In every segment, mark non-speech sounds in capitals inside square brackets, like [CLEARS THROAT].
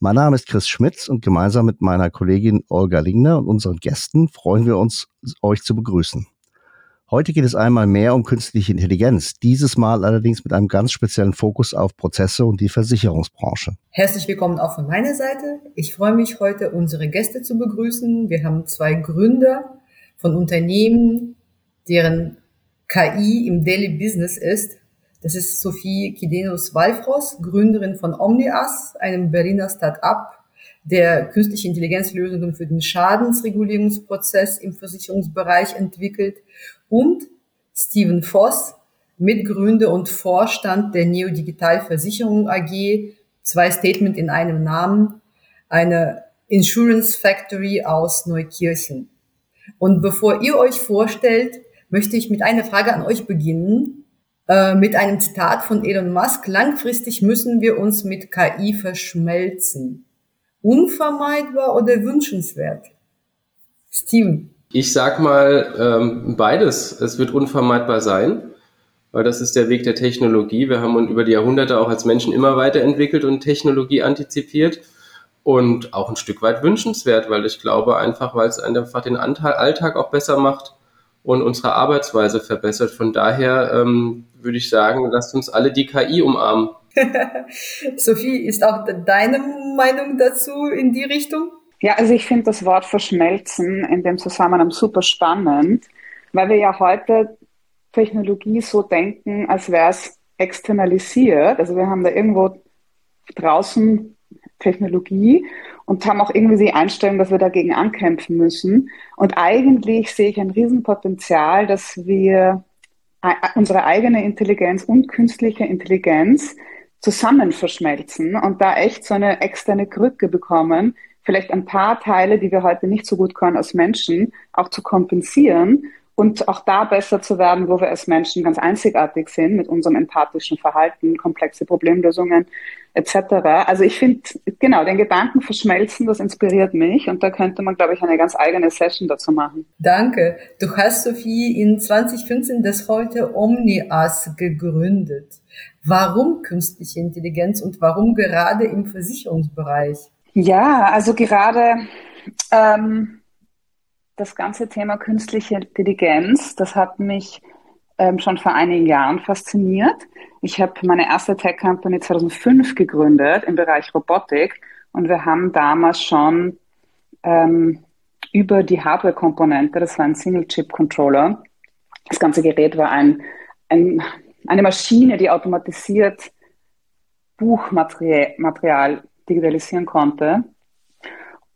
Mein Name ist Chris Schmitz und gemeinsam mit meiner Kollegin Olga Lingner und unseren Gästen freuen wir uns, euch zu begrüßen. Heute geht es einmal mehr um künstliche Intelligenz, dieses Mal allerdings mit einem ganz speziellen Fokus auf Prozesse und die Versicherungsbranche. Herzlich willkommen auch von meiner Seite. Ich freue mich heute, unsere Gäste zu begrüßen. Wir haben zwei Gründer von Unternehmen, deren KI im Daily Business ist das ist Sophie Kidenus Walfros, Gründerin von OmniAs, einem Berliner Start-up, der künstliche Intelligenzlösungen für den Schadensregulierungsprozess im Versicherungsbereich entwickelt und Steven Voss, Mitgründer und Vorstand der Neodigital Versicherung AG, zwei Statement in einem Namen, eine Insurance Factory aus Neukirchen. Und bevor ihr euch vorstellt, möchte ich mit einer Frage an euch beginnen. Äh, mit einem Zitat von Elon Musk, langfristig müssen wir uns mit KI verschmelzen. Unvermeidbar oder wünschenswert? Steven. Ich sag mal ähm, beides. Es wird unvermeidbar sein, weil das ist der Weg der Technologie. Wir haben uns über die Jahrhunderte auch als Menschen immer weiterentwickelt und Technologie antizipiert und auch ein Stück weit wünschenswert, weil ich glaube einfach, weil es einfach den Alltag auch besser macht und unsere Arbeitsweise verbessert. Von daher ähm, würde ich sagen, lasst uns alle die KI umarmen. [LAUGHS] Sophie, ist auch deine Meinung dazu in die Richtung? Ja, also ich finde das Wort verschmelzen in dem Zusammenhang super spannend, weil wir ja heute Technologie so denken, als wäre es externalisiert. Also wir haben da irgendwo draußen Technologie und haben auch irgendwie die Einstellung, dass wir dagegen ankämpfen müssen. Und eigentlich sehe ich ein Riesenpotenzial, dass wir unsere eigene Intelligenz und künstliche Intelligenz zusammen verschmelzen und da echt so eine externe Krücke bekommen, vielleicht ein paar Teile, die wir heute nicht so gut können als Menschen, auch zu kompensieren und auch da besser zu werden, wo wir als Menschen ganz einzigartig sind mit unserem empathischen Verhalten, komplexe Problemlösungen etc. Also ich finde, genau, den Gedanken verschmelzen, das inspiriert mich und da könnte man, glaube ich, eine ganz eigene Session dazu machen. Danke. Du hast, Sophie, in 2015 das heute OmniAs gegründet. Warum künstliche Intelligenz und warum gerade im Versicherungsbereich? Ja, also gerade ähm, das ganze Thema künstliche Intelligenz, das hat mich ähm, schon vor einigen Jahren fasziniert. Ich habe meine erste Tech-Company 2005 gegründet im Bereich Robotik und wir haben damals schon ähm, über die Hardware-Komponente, das war ein Single-Chip-Controller, das ganze Gerät war ein, ein, eine Maschine, die automatisiert Buchmaterial digitalisieren konnte.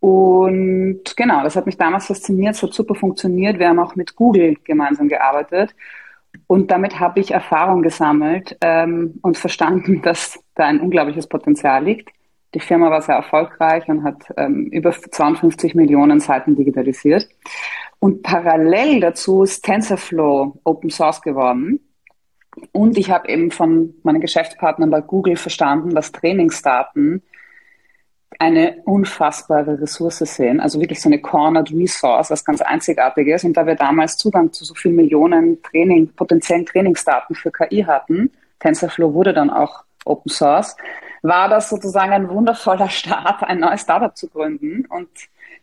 Und genau, das hat mich damals fasziniert, es hat super funktioniert. Wir haben auch mit Google gemeinsam gearbeitet. Und damit habe ich Erfahrung gesammelt ähm, und verstanden, [LAUGHS] dass da ein unglaubliches Potenzial liegt. Die Firma war sehr erfolgreich und hat ähm, über 52 Millionen Seiten digitalisiert. Und parallel dazu ist TensorFlow Open Source geworden. Und ich habe eben von meinen Geschäftspartnern bei Google verstanden, dass Trainingsdaten eine unfassbare Ressource sehen, also wirklich so eine Cornered Resource, was ganz einzigartiges. Und da wir damals Zugang zu so vielen Millionen Training, potenziellen Trainingsdaten für KI hatten, TensorFlow wurde dann auch Open Source, war das sozusagen ein wundervoller [LAUGHS] Start, ein neues Startup zu gründen und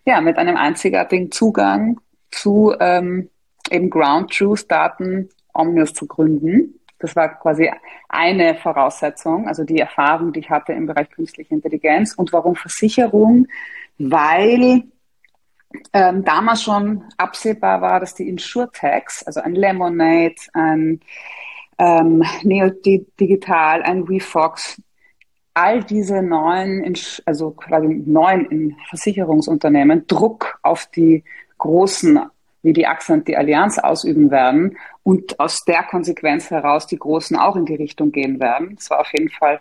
ja, mit einem einzigartigen Zugang zu ähm, eben Ground Truth Daten Omnius zu gründen. Das war quasi eine Voraussetzung, also die Erfahrung, die ich hatte im Bereich künstliche Intelligenz. Und warum Versicherung? Weil ähm, damals schon absehbar war, dass die Insurtechs, also ein Lemonade, ein ähm, Neo Digital, ein WeFox, all diese neuen, also quasi neuen Versicherungsunternehmen Druck auf die großen wie die Achse und die Allianz ausüben werden und aus der Konsequenz heraus die Großen auch in die Richtung gehen werden. Es war auf jeden Fall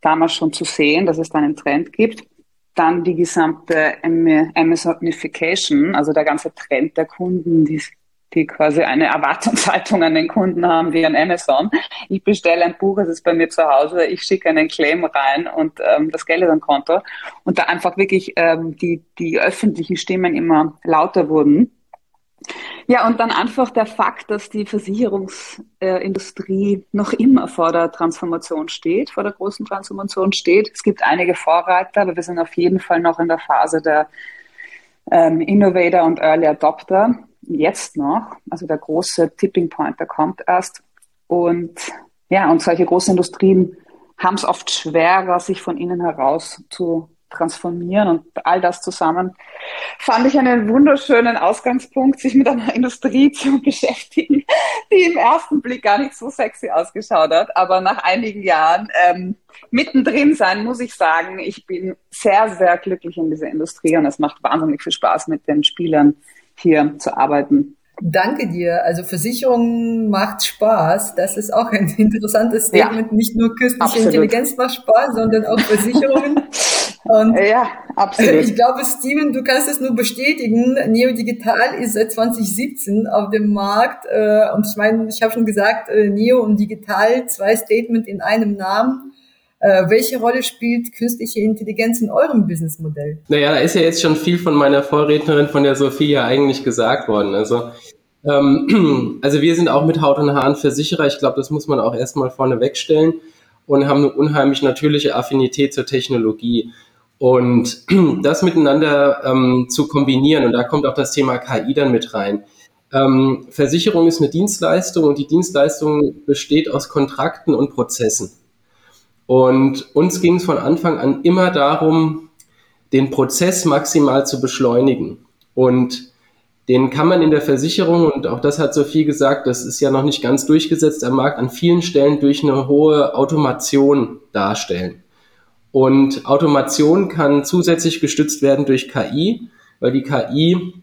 damals schon zu sehen, dass es da einen Trend gibt. dann die gesamte Amazonification, also der ganze Trend der Kunden, die, die quasi eine Erwartungshaltung an den Kunden haben wie an Amazon. Ich bestelle ein Buch, es ist bei mir zu Hause, ich schicke einen Claim rein und ähm, das Geld ist am Konto. Und da einfach wirklich ähm, die, die öffentlichen Stimmen immer lauter wurden. Ja, und dann einfach der Fakt, dass die Versicherungsindustrie noch immer vor der Transformation steht, vor der großen Transformation steht. Es gibt einige Vorreiter, aber wir sind auf jeden Fall noch in der Phase der ähm, Innovator und Early Adopter. Jetzt noch, also der große Tipping Point, der kommt erst. Und ja, und solche großen Industrien haben es oft schwerer, sich von innen heraus zu transformieren und all das zusammen fand ich einen wunderschönen Ausgangspunkt, sich mit einer Industrie [LAUGHS] zu beschäftigen, die im ersten Blick gar nicht so sexy ausgeschaut hat, aber nach einigen Jahren ähm, mittendrin sein, muss ich sagen, ich bin sehr, sehr glücklich in dieser Industrie und es macht wahnsinnig viel Spaß, mit den Spielern hier zu arbeiten. Danke dir. Also Versicherung macht Spaß. Das ist auch ein interessantes Statement. Ja, Nicht nur künstliche. Intelligenz macht Spaß, sondern auch Versicherungen. [LAUGHS] Und ja, absolut. Ich glaube, Steven, du kannst es nur bestätigen. Neo Digital ist seit 2017 auf dem Markt. Äh, und ich meine, ich habe schon gesagt, äh, Neo und Digital, zwei Statement in einem Namen. Äh, welche Rolle spielt künstliche Intelligenz in eurem Businessmodell? Naja, da ist ja jetzt schon viel von meiner Vorrednerin, von der Sophia, eigentlich gesagt worden. Also, ähm, [CLEARS THROAT] also wir sind auch mit Haut und Haaren Versicherer. Ich glaube, das muss man auch erstmal vorne wegstellen und haben eine unheimlich natürliche Affinität zur Technologie. Und [CLEARS THROAT] das miteinander ähm, zu kombinieren, und da kommt auch das Thema KI dann mit rein. Ähm, Versicherung ist eine Dienstleistung und die Dienstleistung besteht aus Kontrakten und Prozessen. Und uns ging es von Anfang an immer darum, den Prozess maximal zu beschleunigen. Und den kann man in der Versicherung, und auch das hat Sophie gesagt, das ist ja noch nicht ganz durchgesetzt am Markt, an vielen Stellen durch eine hohe Automation darstellen. Und Automation kann zusätzlich gestützt werden durch KI, weil die KI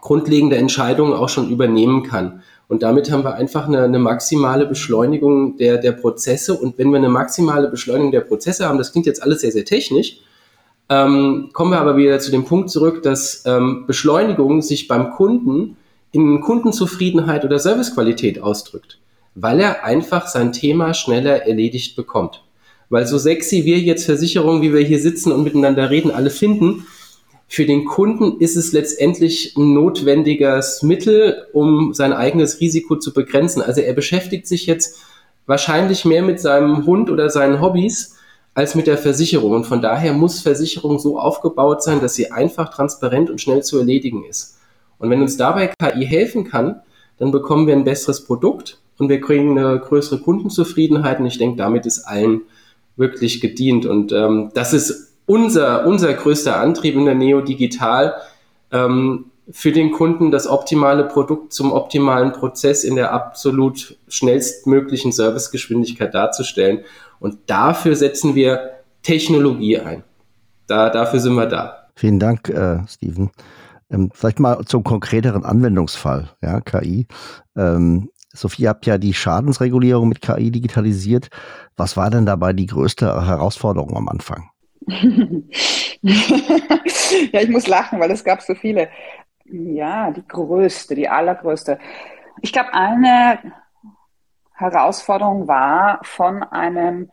grundlegende Entscheidungen auch schon übernehmen kann. Und damit haben wir einfach eine, eine, maximale Beschleunigung der, der Prozesse. Und wenn wir eine maximale Beschleunigung der Prozesse haben, das klingt jetzt alles sehr, sehr technisch, ähm, kommen wir aber wieder zu dem Punkt zurück, dass ähm, Beschleunigung sich beim Kunden in Kundenzufriedenheit oder Servicequalität ausdrückt, weil er einfach sein Thema schneller erledigt bekommt. Weil so sexy wir jetzt Versicherungen, wie wir hier sitzen und miteinander reden, alle finden, für den Kunden ist es letztendlich ein notwendiges Mittel, um sein eigenes Risiko zu begrenzen. Also er beschäftigt sich jetzt wahrscheinlich mehr mit seinem Hund oder seinen Hobbys als mit der Versicherung. Und von daher muss Versicherung so aufgebaut sein, dass sie einfach, transparent und schnell zu erledigen ist. Und wenn uns dabei KI helfen kann, dann bekommen wir ein besseres Produkt und wir kriegen eine größere Kundenzufriedenheit. Und ich denke, damit ist allen wirklich gedient. Und ähm, das ist unser, unser größter Antrieb in der Neo Digital, ähm, für den Kunden das optimale Produkt zum optimalen Prozess in der absolut schnellstmöglichen Servicegeschwindigkeit darzustellen. Und dafür setzen wir Technologie ein. Da, dafür sind wir da. Vielen Dank, äh, Steven. Ähm, vielleicht mal zum konkreteren Anwendungsfall, ja, KI. Ähm, Sophie, ihr habt ja die Schadensregulierung mit KI digitalisiert. Was war denn dabei die größte Herausforderung am Anfang? [LAUGHS] ja, ich muss lachen, weil es gab so viele. Ja, die größte, die allergrößte. Ich glaube, eine Herausforderung war von einem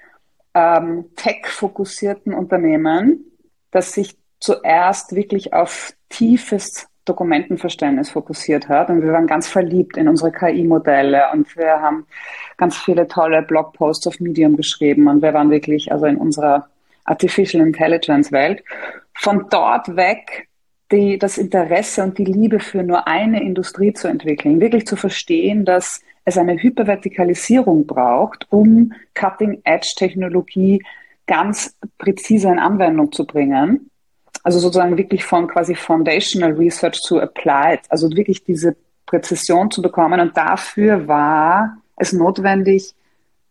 ähm, tech-fokussierten Unternehmen, das sich zuerst wirklich auf tiefes Dokumentenverständnis fokussiert hat. Und wir waren ganz verliebt in unsere KI-Modelle und wir haben ganz viele tolle Blogposts auf Medium geschrieben und wir waren wirklich also in unserer Artificial Intelligence Welt. Von dort weg die, das Interesse und die Liebe für nur eine Industrie zu entwickeln, wirklich zu verstehen, dass es eine Hypervertikalisierung braucht, um Cutting-Edge-Technologie ganz präzise in Anwendung zu bringen also sozusagen wirklich von quasi Foundational Research zu Applied, also wirklich diese Präzision zu bekommen. Und dafür war es notwendig,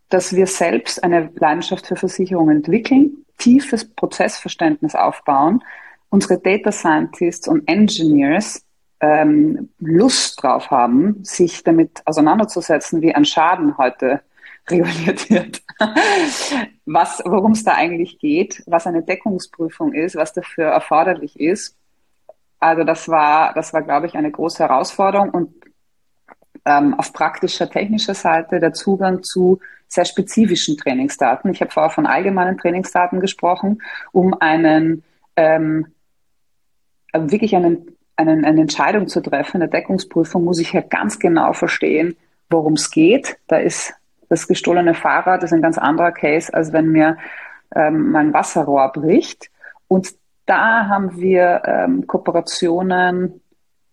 dass wir selbst eine Leidenschaft für Versicherungen entwickeln, tiefes Prozessverständnis aufbauen, unsere Data Scientists und Engineers ähm, Lust drauf haben, sich damit auseinanderzusetzen, wie ein Schaden heute reguliert wird. [LAUGHS] Was, worum es da eigentlich geht, was eine Deckungsprüfung ist, was dafür erforderlich ist. Also das war, das war, glaube ich, eine große Herausforderung und ähm, auf praktischer, technischer Seite der Zugang zu sehr spezifischen Trainingsdaten. Ich habe vorher von allgemeinen Trainingsdaten gesprochen, um einen ähm, wirklich einen, einen, eine Entscheidung zu treffen, eine Deckungsprüfung, muss ich ja ganz genau verstehen, worum es geht. Da ist das gestohlene Fahrrad ist ein ganz anderer Case, als wenn mir ähm, mein Wasserrohr bricht. Und da haben wir ähm, Kooperationen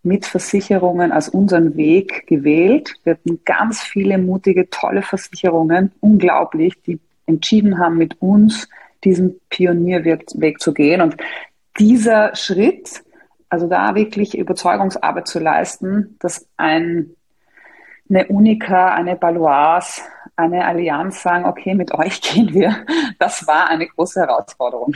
mit Versicherungen als unseren Weg gewählt. Wir hatten ganz viele mutige, tolle Versicherungen, unglaublich, die entschieden haben, mit uns diesen Pionierweg zu gehen. Und dieser Schritt, also da wirklich Überzeugungsarbeit zu leisten, dass ein, eine Unica, eine Baloise, eine Allianz sagen, okay, mit euch [LAUGHS] gehen wir, das war eine große Herausforderung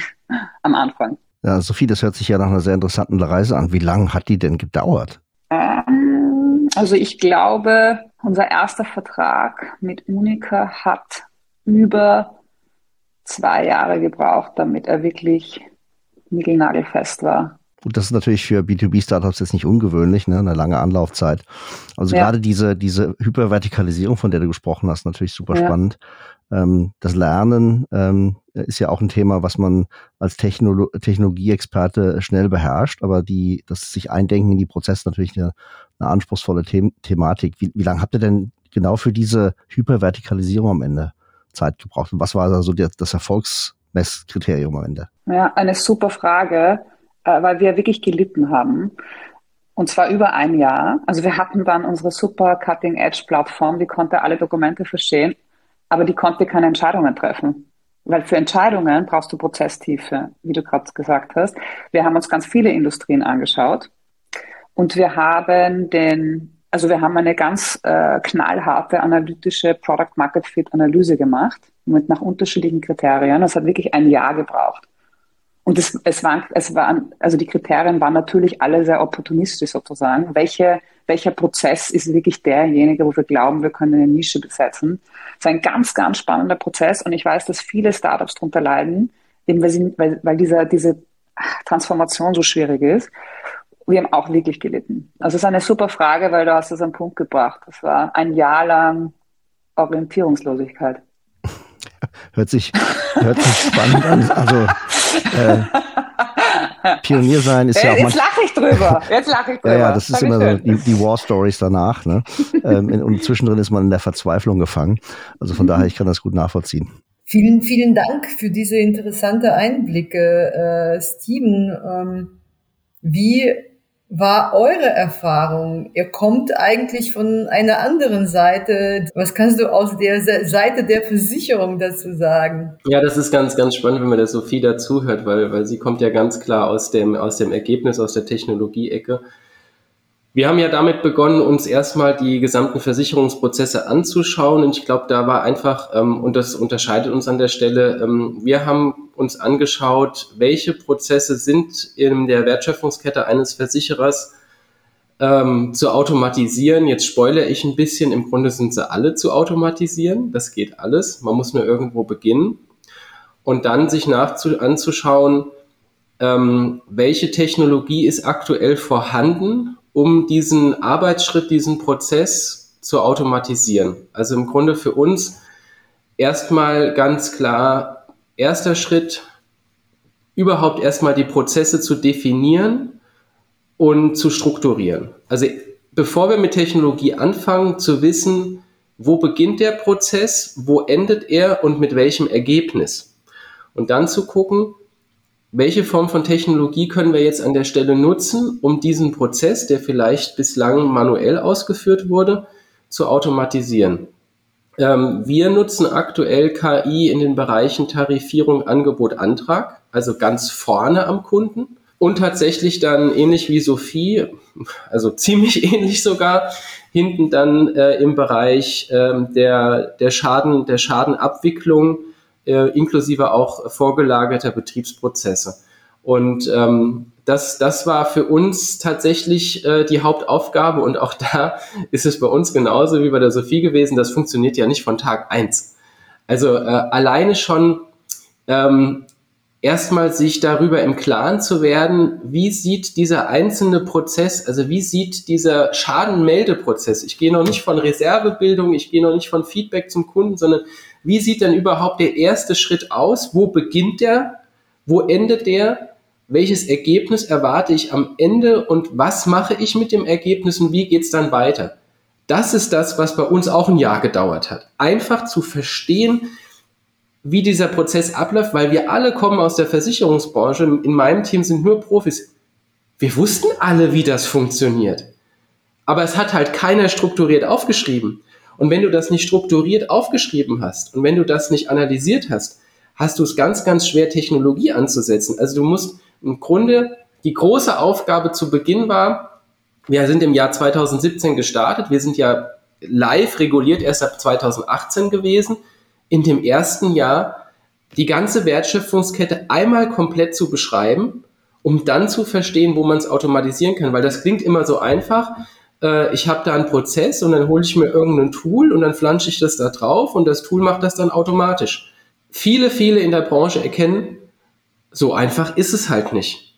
am Anfang. Ja, Sophie, das hört sich ja nach einer sehr interessanten Reise an. Wie lange hat die denn gedauert? Ähm, also ich glaube, unser erster Vertrag mit Unica hat über zwei Jahre gebraucht, damit er wirklich niegelnagelfest war. Gut, das ist natürlich für B2B-Startups jetzt nicht ungewöhnlich, ne? eine lange Anlaufzeit. Also ja. gerade diese, diese Hypervertikalisierung, von der du gesprochen hast, natürlich super ja. spannend. Ähm, das Lernen ähm, ist ja auch ein Thema, was man als Technolo Technologieexperte schnell beherrscht, aber die, das sich eindenken in die Prozesse natürlich eine, eine anspruchsvolle The Thematik. Wie, wie lange habt ihr denn genau für diese Hypervertikalisierung am Ende Zeit gebraucht? Und was war da so das Erfolgsmesskriterium am Ende? Ja, eine super Frage, äh, weil wir wirklich gelitten haben. Und zwar über ein Jahr. Also wir hatten dann unsere super Cutting-Edge-Plattform, die konnte alle Dokumente verstehen aber die konnte keine Entscheidungen treffen. Weil für Entscheidungen brauchst du Prozesstiefe, wie du gerade gesagt hast. Wir haben uns ganz viele Industrien angeschaut und wir haben den, also wir haben eine ganz äh, knallharte analytische Product Market Fit Analyse gemacht mit nach unterschiedlichen Kriterien. Das hat wirklich ein Jahr gebraucht. Und es, es, waren, es waren, also die Kriterien waren natürlich alle sehr opportunistisch sozusagen. Welche, welcher Prozess ist wirklich derjenige, wo wir glauben, wir können eine Nische besetzen? Es ist ein ganz, ganz spannender Prozess und ich weiß, dass viele Startups darunter leiden, eben weil, sie, weil, weil dieser, diese Transformation so schwierig ist. Wir haben auch wirklich gelitten. Also es ist eine super Frage, weil du hast es am Punkt gebracht. Das war ein Jahr lang Orientierungslosigkeit. Hört sich, hört sich spannend an. Also äh, Pionier sein ist ja auch. Jetzt lache ich drüber. Jetzt lache ich drüber. [LAUGHS] ja, ja, das ist immer so die, die War Stories danach. Ne? ähm, in, und zwischendrin ist man in der Verzweiflung gefangen. Also von mhm. daher, ich kann das gut nachvollziehen. Vielen, vielen Dank für diese interessante Einblicke, äh, Steven. Ähm, wie war eure Erfahrung? Ihr kommt eigentlich von einer anderen Seite. Was kannst du aus der Seite der Versicherung dazu sagen? Ja, das ist ganz, ganz spannend, wenn man der Sophie dazuhört, weil, weil sie kommt ja ganz klar aus dem, aus dem Ergebnis, aus der Technologie-Ecke. Wir haben ja damit begonnen, uns erstmal die gesamten Versicherungsprozesse anzuschauen. Und ich glaube, da war einfach, ähm, und das unterscheidet uns an der Stelle, ähm, wir haben uns angeschaut, welche Prozesse sind in der Wertschöpfungskette eines Versicherers ähm, zu automatisieren. Jetzt spoilere ich ein bisschen, im Grunde sind sie alle zu automatisieren. Das geht alles. Man muss nur irgendwo beginnen. Und dann sich nachzu anzuschauen, ähm, welche Technologie ist aktuell vorhanden um diesen Arbeitsschritt, diesen Prozess zu automatisieren. Also im Grunde für uns erstmal ganz klar, erster Schritt, überhaupt erstmal die Prozesse zu definieren und zu strukturieren. Also bevor wir mit Technologie anfangen, zu wissen, wo beginnt der Prozess, wo endet er und mit welchem Ergebnis. Und dann zu gucken, welche Form von Technologie können wir jetzt an der Stelle nutzen, um diesen Prozess, der vielleicht bislang manuell ausgeführt wurde, zu automatisieren? Ähm, wir nutzen aktuell KI in den Bereichen Tarifierung, Angebot, Antrag, also ganz vorne am Kunden. Und tatsächlich dann ähnlich wie Sophie, also [LAUGHS] ziemlich ähnlich sogar, hinten dann äh, im Bereich äh, der, der, Schaden, der Schadenabwicklung äh, inklusive auch vorgelagerter Betriebsprozesse. Und ähm, das, das war für uns tatsächlich äh, die Hauptaufgabe und auch [LAUGHS] da ist es bei uns genauso wie bei der Sophie gewesen. Das funktioniert ja nicht von Tag eins. Also äh, alleine schon ähm, erstmal sich darüber im Klaren zu werden, wie sieht dieser einzelne Prozess, also wie sieht dieser Schadenmeldeprozess, ich gehe noch nicht von Reservebildung, ich gehe noch nicht von Feedback zum Kunden, sondern wie sieht denn überhaupt der erste Schritt aus, wo beginnt der, wo endet der, welches Ergebnis erwarte ich am Ende und was mache ich mit dem Ergebnis und wie geht's dann weiter. Das ist das, was bei uns auch ein Jahr gedauert hat. Einfach zu verstehen, wie dieser Prozess abläuft, weil wir alle kommen aus der Versicherungsbranche. In meinem Team sind nur Profis. Wir wussten alle, wie das funktioniert. Aber es hat halt keiner strukturiert aufgeschrieben. Und wenn du das nicht strukturiert aufgeschrieben hast und wenn du das nicht analysiert hast, hast du es ganz, ganz schwer, Technologie anzusetzen. Also du musst im Grunde, die große Aufgabe zu Beginn war, wir sind im Jahr 2017 gestartet, wir sind ja live reguliert erst ab 2018 gewesen in dem ersten Jahr die ganze Wertschöpfungskette einmal komplett zu beschreiben, um dann zu verstehen, wo man es automatisieren kann. Weil das klingt immer so einfach. Äh, ich habe da einen Prozess und dann hole ich mir irgendein Tool und dann flansche ich das da drauf und das Tool macht das dann automatisch. Viele, viele in der Branche erkennen, so einfach ist es halt nicht.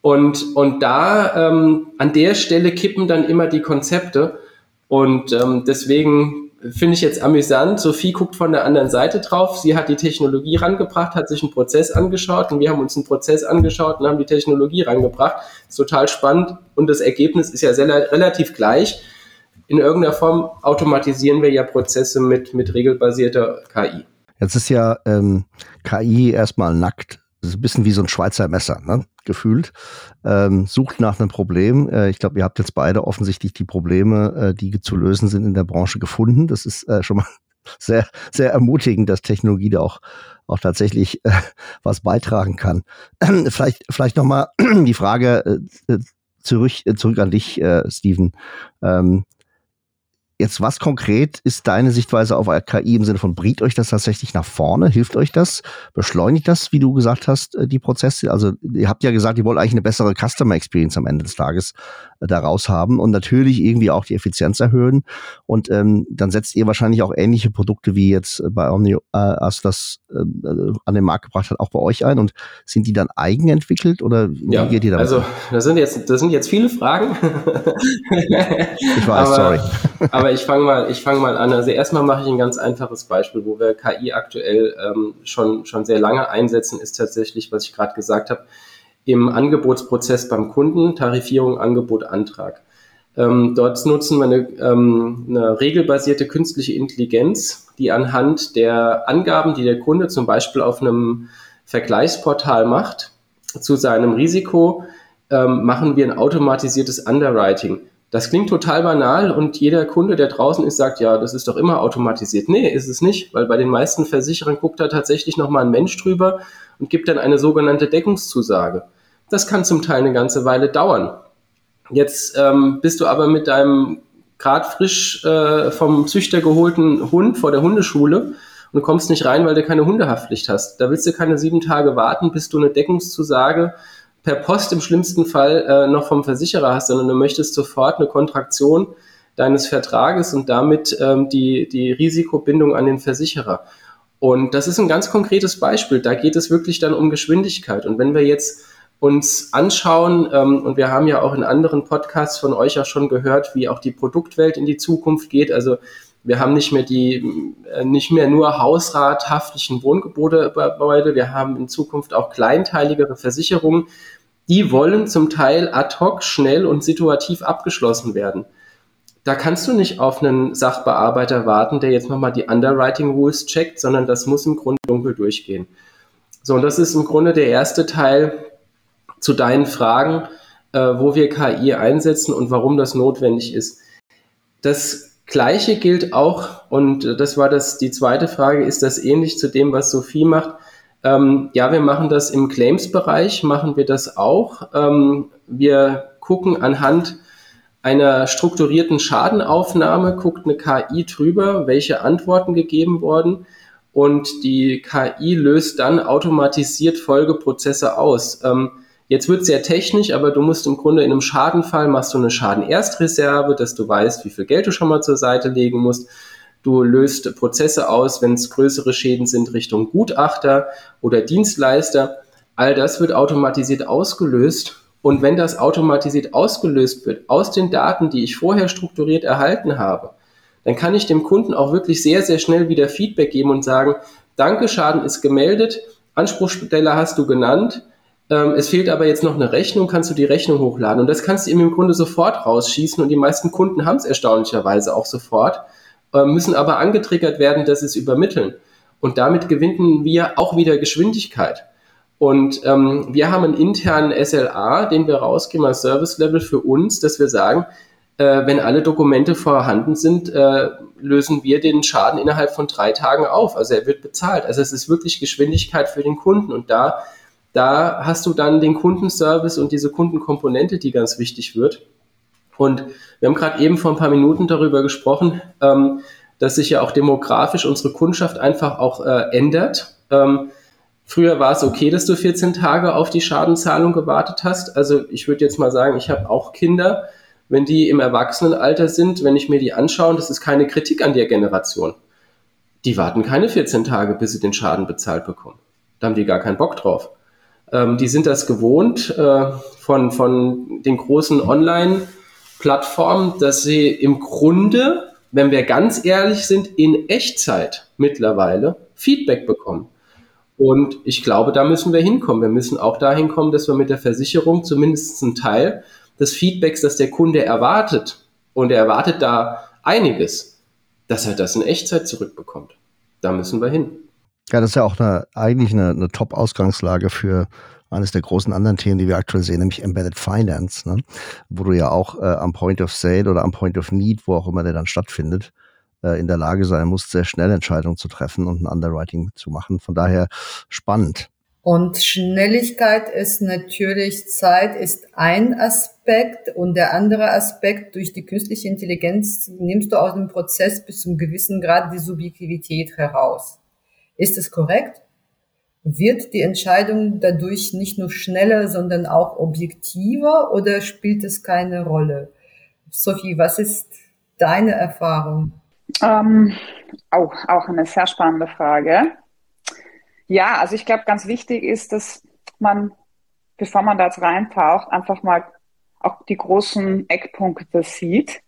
Und, und da ähm, an der Stelle kippen dann immer die Konzepte. Und ähm, deswegen finde ich jetzt amüsant. Sophie guckt von der anderen Seite drauf. Sie hat die Technologie rangebracht, hat sich einen Prozess angeschaut und wir haben uns einen Prozess angeschaut und haben die Technologie rangebracht. ist total spannend und das Ergebnis ist ja sehr, relativ gleich. In irgendeiner Form automatisieren wir ja Prozesse mit, mit regelbasierter KI. Jetzt ist ja ähm, KI erstmal nackt. Ein bisschen wie so ein Schweizer Messer. Ne? gefühlt, ähm, sucht nach einem Problem. Äh, ich glaube, ihr habt jetzt beide offensichtlich die Probleme, äh, die zu lösen sind in der Branche gefunden. Das ist äh, schon mal [LAUGHS] sehr, sehr ermutigend, dass Technologie da auch, auch tatsächlich äh, was beitragen kann. [CLEARS THROAT] vielleicht, vielleicht nochmal [CLEARS THROAT] die Frage äh, zurück, äh, zurück an dich, äh, Steven. Ähm, Jetzt, was konkret ist deine Sichtweise auf KI im Sinne von, bringt euch das tatsächlich nach vorne? Hilft euch das? Beschleunigt das, wie du gesagt hast, äh, die Prozesse? Also, ihr habt ja gesagt, ihr wollt eigentlich eine bessere Customer Experience am Ende des Tages daraus haben und natürlich irgendwie auch die Effizienz erhöhen. Und ähm, dann setzt ihr wahrscheinlich auch ähnliche Produkte, wie jetzt bei Omni äh, als das äh, an den Markt gebracht hat, auch bei euch ein. Und sind die dann eigenentwickelt oder wie ja, geht ihr damit? Also, das sind jetzt, das sind jetzt viele Fragen. ich weiß, aber, sorry. [LAUGHS] aber ich fange mal, ich fange mal an. Also erstmal mache ich ein ganz einfaches Beispiel, wo wir KI aktuell ähm, schon, schon sehr lange einsetzen, ist tatsächlich, was ich gerade gesagt habe, im Angebotsprozess beim Kunden, Tarifierung, Angebot, Antrag. Ähm, dort nutzen wir eine, ähm, eine regelbasierte künstliche Intelligenz, die anhand der Angaben, die der Kunde zum Beispiel auf einem Vergleichsportal macht, zu seinem Risiko, ähm, machen wir ein automatisiertes Underwriting. Das klingt total banal und jeder Kunde, der draußen ist, sagt, ja, das ist doch immer automatisiert. Nee, ist es nicht, weil bei den meisten Versicherern guckt da tatsächlich nochmal ein Mensch drüber und gibt dann eine sogenannte Deckungszusage. Das kann zum Teil eine ganze Weile dauern. Jetzt ähm, bist du aber mit deinem gerade frisch äh, vom Züchter geholten Hund vor der Hundeschule und kommst nicht rein, weil du keine Hundehaftpflicht hast. Da willst du keine sieben Tage warten, bis du eine Deckungszusage per Post im schlimmsten Fall äh, noch vom Versicherer hast, sondern du möchtest sofort eine Kontraktion deines Vertrages und damit ähm, die, die Risikobindung an den Versicherer. Und das ist ein ganz konkretes Beispiel. Da geht es wirklich dann um Geschwindigkeit. Und wenn wir jetzt uns anschauen, ähm, und wir haben ja auch in anderen Podcasts von euch ja schon gehört, wie auch die Produktwelt in die Zukunft geht. Also wir haben nicht mehr die, äh, nicht mehr nur hausrathaftlichen Wohngebäude, wir haben in Zukunft auch kleinteiligere Versicherungen. Die wollen zum Teil ad hoc, schnell und situativ abgeschlossen werden. Da kannst du nicht auf einen Sachbearbeiter warten, der jetzt nochmal die Underwriting Rules checkt, sondern das muss im Grunde dunkel durchgehen. So, und das ist im Grunde der erste Teil zu deinen Fragen, äh, wo wir KI einsetzen und warum das notwendig ist. Das Gleiche gilt auch, und das war das, die zweite Frage, ist das ähnlich zu dem, was Sophie macht? Ähm, ja, wir machen das im Claims-Bereich, machen wir das auch. Ähm, wir gucken anhand einer strukturierten Schadenaufnahme, guckt eine KI drüber, welche Antworten gegeben wurden und die KI löst dann automatisiert Folgeprozesse aus. Ähm, jetzt wird sehr technisch, aber du musst im Grunde in einem Schadenfall machst du eine Schadenerstreserve, dass du weißt, wie viel Geld du schon mal zur Seite legen musst. Du löst Prozesse aus, wenn es größere Schäden sind, Richtung Gutachter oder Dienstleister. All das wird automatisiert ausgelöst. Und wenn das automatisiert ausgelöst wird aus den Daten, die ich vorher strukturiert erhalten habe, dann kann ich dem Kunden auch wirklich sehr, sehr schnell wieder Feedback geben und sagen, danke, Schaden ist gemeldet, Anspruchssteller hast du genannt, ähm, es fehlt aber jetzt noch eine Rechnung, kannst du die Rechnung hochladen. Und das kannst du ihm im Grunde sofort rausschießen und die meisten Kunden haben es erstaunlicherweise auch sofort, äh, müssen aber angetriggert werden, dass sie es übermitteln. Und damit gewinnen wir auch wieder Geschwindigkeit. Und ähm, wir haben einen internen SLA, den wir rausgeben als Service Level für uns, dass wir sagen, äh, wenn alle Dokumente vorhanden sind, äh, lösen wir den Schaden innerhalb von drei Tagen auf. Also er wird bezahlt. Also es ist wirklich Geschwindigkeit für den Kunden. Und da, da hast du dann den Kundenservice und diese Kundenkomponente, die ganz wichtig wird. Und wir haben gerade eben vor ein paar Minuten darüber gesprochen, ähm, dass sich ja auch demografisch unsere Kundschaft einfach auch äh, ändert. Ähm, früher war es okay, dass du 14 Tage auf die Schadenzahlung gewartet hast. Also ich würde jetzt mal sagen, ich habe auch Kinder wenn die im Erwachsenenalter sind, wenn ich mir die anschaue, das ist keine Kritik an der Generation. Die warten keine 14 Tage, bis sie den Schaden bezahlt bekommen. Da haben die gar keinen Bock drauf. Ähm, die sind das gewohnt äh, von, von den großen Online-Plattformen, dass sie im Grunde, wenn wir ganz ehrlich sind, in Echtzeit mittlerweile Feedback bekommen. Und ich glaube, da müssen wir hinkommen. Wir müssen auch dahin kommen, dass wir mit der Versicherung zumindest einen Teil des Feedbacks, das der Kunde erwartet, und er erwartet da einiges, dass er das in Echtzeit zurückbekommt. Da müssen wir hin. Ja, das ist ja auch eine, eigentlich eine, eine Top-Ausgangslage für eines der großen anderen Themen, die wir aktuell sehen, nämlich Embedded Finance, ne? wo du ja auch äh, am Point of Sale oder am Point of Need, wo auch immer der dann stattfindet, äh, in der Lage sein musst, sehr schnell Entscheidungen zu treffen und ein Underwriting zu machen. Von daher spannend. Und Schnelligkeit ist natürlich, Zeit ist ein Aspekt und der andere Aspekt, durch die künstliche Intelligenz nimmst du aus dem Prozess bis zum gewissen Grad die Subjektivität heraus. Ist es korrekt? Wird die Entscheidung dadurch nicht nur schneller, sondern auch objektiver oder spielt es keine Rolle? Sophie, was ist deine Erfahrung? Ähm, auch, auch eine sehr spannende Frage. Ja, also ich glaube, ganz wichtig ist, dass man, bevor man da jetzt reintaucht, einfach mal auch die großen Eckpunkte sieht.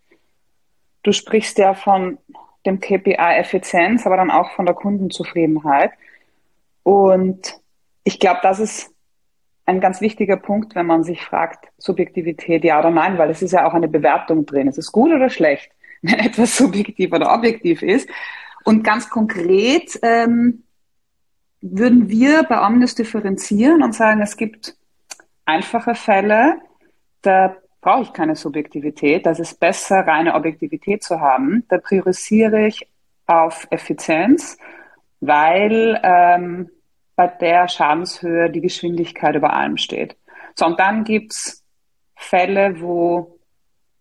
Du sprichst ja von dem KPI Effizienz, aber dann auch von der Kundenzufriedenheit. Und ich glaube, das ist ein ganz wichtiger Punkt, wenn man sich fragt, Subjektivität ja oder nein, weil es ist ja auch eine Bewertung drin. Es ist gut oder schlecht, wenn [LAUGHS] etwas subjektiv oder objektiv ist. Und ganz konkret ähm, würden wir bei Omnis differenzieren und sagen, es gibt einfache Fälle, da brauche ich keine Subjektivität, das ist besser, reine Objektivität zu haben. Da priorisiere ich auf Effizienz, weil ähm, bei der Schadenshöhe die Geschwindigkeit über allem steht. So, und dann gibt's Fälle, wo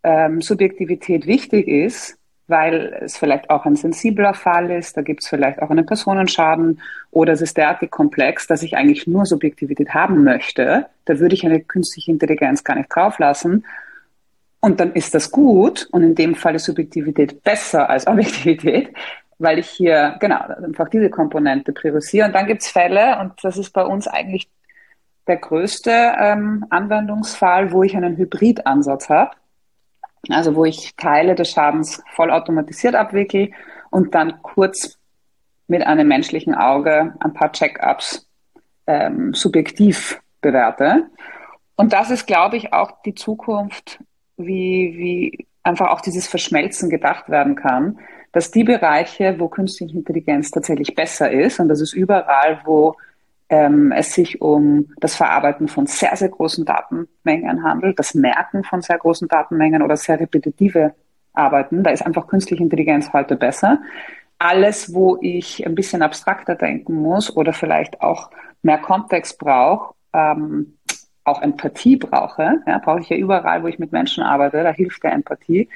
ähm, Subjektivität wichtig ist, weil es vielleicht auch ein sensibler Fall ist, da gibt es vielleicht auch einen Personenschaden oder es ist derartig komplex, dass ich eigentlich nur Subjektivität haben möchte. Da würde ich eine künstliche Intelligenz gar nicht drauflassen. Und dann ist das gut und in dem Fall ist Subjektivität besser als [LAUGHS] Objektivität, weil ich hier genau einfach diese Komponente priorisiere. Und dann gibt es Fälle, und das ist bei uns eigentlich der größte ähm, Anwendungsfall, wo ich einen Hybridansatz habe also wo ich Teile des Schadens vollautomatisiert abwickle und dann kurz mit einem menschlichen Auge ein paar Check-ups ähm, subjektiv bewerte. Und das ist, glaube ich, auch die Zukunft, wie, wie einfach auch dieses Verschmelzen gedacht werden kann, dass die Bereiche, wo künstliche Intelligenz tatsächlich besser ist, und das ist überall, wo ähm, es sich um das Verarbeiten von sehr, sehr großen Datenmengen handelt, das Merken von sehr großen Datenmengen oder sehr repetitive Arbeiten. Da ist einfach künstliche Intelligenz heute besser. Alles, wo ich ein bisschen abstrakter denken muss oder vielleicht auch mehr Kontext brauche, ähm, auch Empathie brauche, ja, brauche ich ja überall, wo ich mit Menschen arbeite, da hilft der Empathie.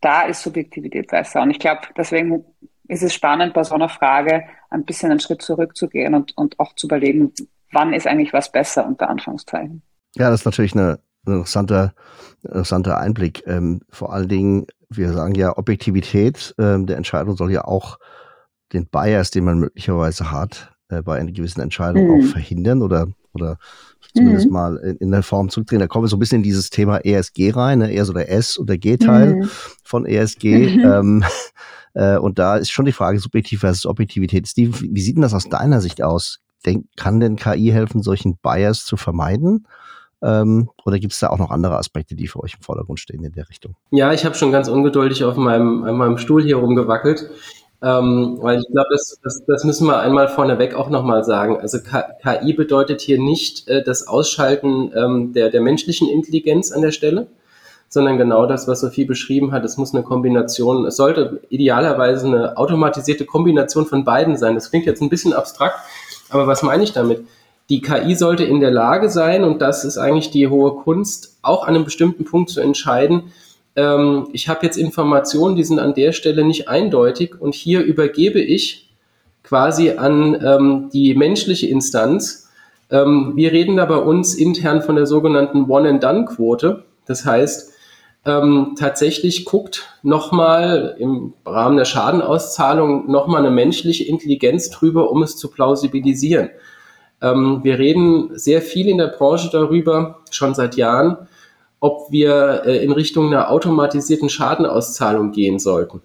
Da ist Subjektivität besser. Und ich glaube, deswegen ist es spannend, bei so einer Frage ein bisschen einen Schritt zurückzugehen und, und auch zu überlegen, wann ist eigentlich was besser, unter Anführungszeichen. Ja, das ist natürlich eine interessanter, interessanter Einblick. Ähm, vor allen Dingen, wir sagen ja, Objektivität ähm, der Entscheidung soll ja auch den Bias, den man möglicherweise hat, äh, bei einer gewissen Entscheidung mhm. auch verhindern oder, oder zumindest mhm. mal in, in, der Form zurückdrehen. Da kommen wir so ein bisschen in dieses Thema ESG rein, ne? eher so der S- und der G-Teil mhm. von ESG. Mhm. Ähm, äh, und da ist schon die Frage subjektiv versus Objektivität. Steve, wie sieht denn das aus deiner Sicht aus? Denk, kann denn KI helfen, solchen Bias zu vermeiden? Ähm, oder gibt es da auch noch andere Aspekte, die für euch im Vordergrund stehen in der Richtung? Ja, ich habe schon ganz ungeduldig auf meinem, auf meinem Stuhl hier rumgewackelt. Ähm, weil ich glaube, das, das, das müssen wir einmal vorneweg auch nochmal sagen. Also KI bedeutet hier nicht äh, das Ausschalten ähm, der, der menschlichen Intelligenz an der Stelle, sondern genau das, was Sophie beschrieben hat. Es muss eine Kombination, es sollte idealerweise eine automatisierte Kombination von beiden sein. Das klingt jetzt ein bisschen abstrakt, aber was meine ich damit? Die KI sollte in der Lage sein, und das ist eigentlich die hohe Kunst, auch an einem bestimmten Punkt zu entscheiden, ähm, ich habe jetzt Informationen, die sind an der Stelle nicht eindeutig und hier übergebe ich quasi an ähm, die menschliche Instanz. Ähm, wir reden da bei uns intern von der sogenannten One-and-Done-Quote. Das heißt, ähm, tatsächlich guckt nochmal im Rahmen der Schadenauszahlung nochmal eine menschliche Intelligenz drüber, um es zu plausibilisieren. Ähm, wir reden sehr viel in der Branche darüber, schon seit Jahren, ob wir äh, in Richtung einer automatisierten Schadenauszahlung gehen sollten.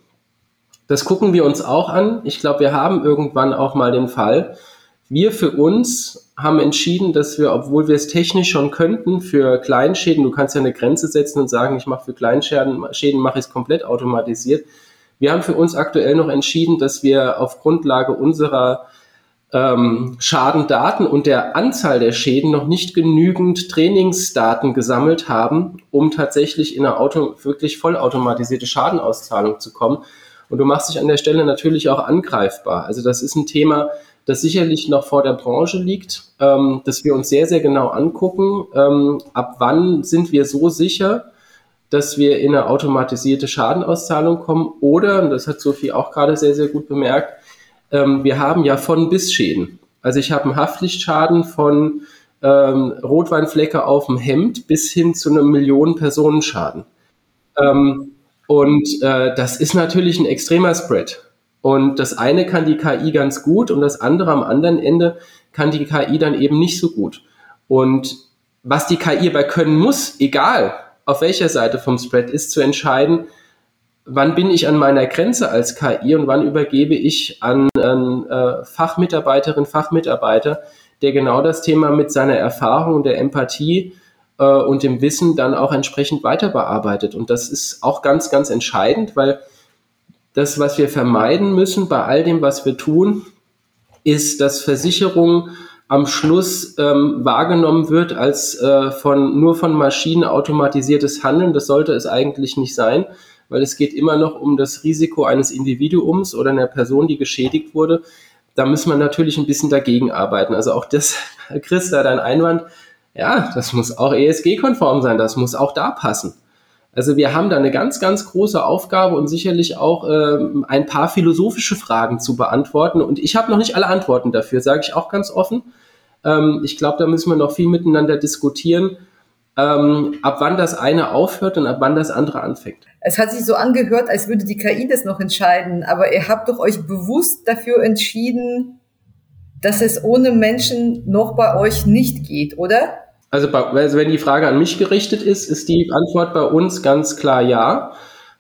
Das gucken wir uns auch an. Ich glaube, wir haben irgendwann auch mal den Fall. Wir für uns haben entschieden, dass wir, obwohl wir es technisch schon könnten, für Kleinschäden, du kannst ja eine Grenze setzen und sagen, ich mache für Kleinschäden Schäden mache ich es komplett automatisiert. Wir haben für uns aktuell noch entschieden, dass wir auf Grundlage unserer ähm, Schadendaten und der Anzahl der Schäden noch nicht genügend Trainingsdaten gesammelt haben, um tatsächlich in eine Auto, wirklich vollautomatisierte Schadenauszahlung zu kommen. Und du machst dich an der Stelle natürlich auch angreifbar. Also das ist ein Thema, das sicherlich noch vor der Branche liegt, ähm, dass wir uns sehr, sehr genau angucken, ähm, ab wann sind wir so sicher, dass wir in eine automatisierte Schadenauszahlung kommen oder, und das hat Sophie auch gerade sehr, sehr gut bemerkt, ähm, wir haben ja von bis Schäden. Also ich habe einen Haftlichtschaden von ähm, Rotweinflecke auf dem Hemd bis hin zu einem Millionen-Personen-Schaden. Ähm, und äh, das ist natürlich ein extremer Spread. Und das eine kann die KI ganz gut und das andere am anderen Ende kann die KI dann eben nicht so gut. Und was die KI aber können muss, egal auf welcher Seite vom Spread, ist zu entscheiden, wann bin ich an meiner Grenze als KI und wann übergebe ich an, an äh, Fachmitarbeiterin, Fachmitarbeiter, der genau das Thema mit seiner Erfahrung und der Empathie äh, und dem Wissen dann auch entsprechend weiter bearbeitet. Und das ist auch ganz, ganz entscheidend, weil das, was wir vermeiden müssen bei all dem, was wir tun, ist, dass Versicherung am Schluss ähm, wahrgenommen wird als äh, von, nur von Maschinen automatisiertes Handeln. Das sollte es eigentlich nicht sein, weil es geht immer noch um das Risiko eines Individuums oder einer Person, die geschädigt wurde. Da muss man natürlich ein bisschen dagegen arbeiten. Also auch das, [LAUGHS] Chris, da dein Einwand, ja, das muss auch ESG-konform sein, das muss auch da passen. Also wir haben da eine ganz, ganz große Aufgabe und sicherlich auch ähm, ein paar philosophische Fragen zu beantworten. Und ich habe noch nicht alle Antworten dafür, sage ich auch ganz offen. Ähm, ich glaube, da müssen wir noch viel miteinander diskutieren ähm, ab wann das eine aufhört und ab wann das andere anfängt. Es hat sich so angehört, als würde die KI das noch entscheiden, aber ihr habt doch euch bewusst dafür entschieden, dass es ohne Menschen noch bei euch nicht geht, oder? Also, also wenn die Frage an mich gerichtet ist, ist die Antwort bei uns ganz klar ja.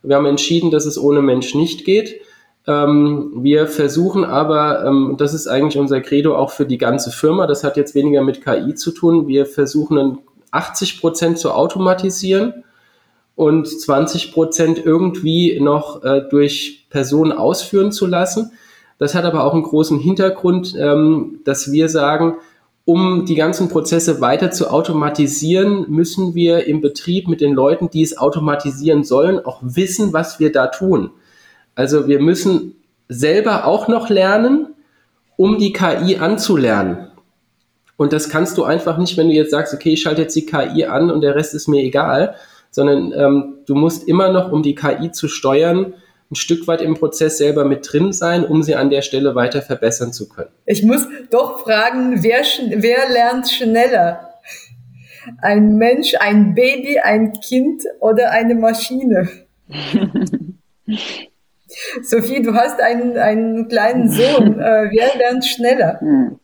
Wir haben entschieden, dass es ohne Mensch nicht geht. Ähm, wir versuchen aber, ähm, das ist eigentlich unser Credo auch für die ganze Firma, das hat jetzt weniger mit KI zu tun, wir versuchen einen 80 Prozent zu automatisieren und 20 Prozent irgendwie noch äh, durch Personen ausführen zu lassen. Das hat aber auch einen großen Hintergrund, ähm, dass wir sagen, um die ganzen Prozesse weiter zu automatisieren, müssen wir im Betrieb mit den Leuten, die es automatisieren sollen, auch wissen, was wir da tun. Also wir müssen selber auch noch lernen, um die KI anzulernen. Und das kannst du einfach nicht, wenn du jetzt sagst, okay, ich schalte jetzt die KI an und der Rest ist mir egal, sondern ähm, du musst immer noch, um die KI zu steuern, ein Stück weit im Prozess selber mit drin sein, um sie an der Stelle weiter verbessern zu können. Ich muss doch fragen, wer, wer lernt schneller? Ein Mensch, ein Baby, ein Kind oder eine Maschine? [LAUGHS] Sophie, du hast einen, einen kleinen Sohn. Äh, wer lernt schneller? Hm.